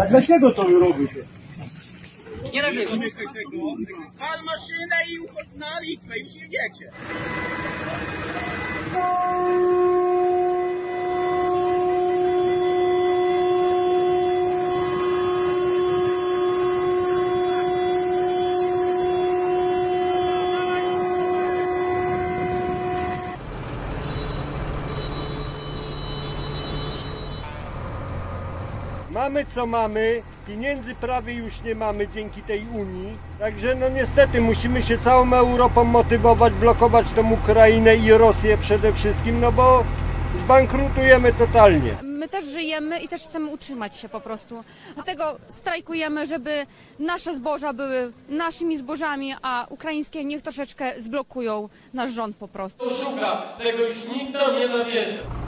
A dlaczego to wy robicie? Nie robię. Pan maszynę i uchodź na Litwę, już jedziecie. Mamy co mamy, pieniędzy prawie już nie mamy dzięki tej Unii. Także no niestety musimy się całą Europą motywować, blokować tą Ukrainę i Rosję przede wszystkim, no bo zbankrutujemy totalnie. My też żyjemy i też chcemy utrzymać się po prostu. Dlatego strajkujemy, żeby nasze zboża były naszymi zbożami, a ukraińskie niech troszeczkę zblokują nasz rząd po prostu. Szuka, tego już nikt nam nie zabierze.